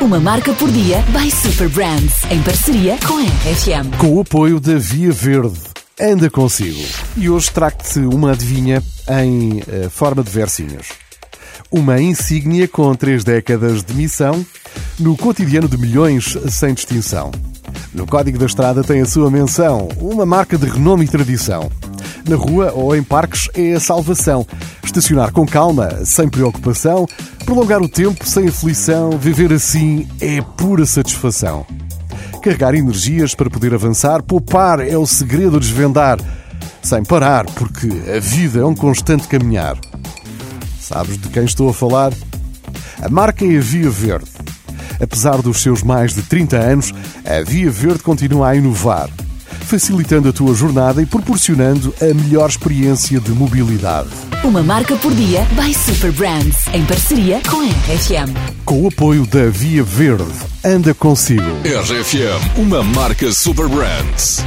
Uma marca por dia by Super Brands, em parceria com a RFM. Com o apoio da Via Verde. Anda consigo. E hoje trago-te uma adivinha em eh, forma de versinhos. Uma insígnia com três décadas de missão no cotidiano de milhões sem distinção. No código da estrada tem a sua menção, uma marca de renome e tradição. Na rua ou em parques é a salvação. Estacionar com calma, sem preocupação, prolongar o tempo sem aflição, viver assim é pura satisfação. Carregar energias para poder avançar, poupar é o segredo a desvendar, sem parar, porque a vida é um constante caminhar. Sabes de quem estou a falar? A marca é a Via Verde. Apesar dos seus mais de 30 anos, a Via Verde continua a inovar, facilitando a tua jornada e proporcionando a melhor experiência de mobilidade. Uma marca por dia by Super Brands, em parceria com a RFM. Com o apoio da Via Verde, anda consigo. RFM, uma marca Super Brands.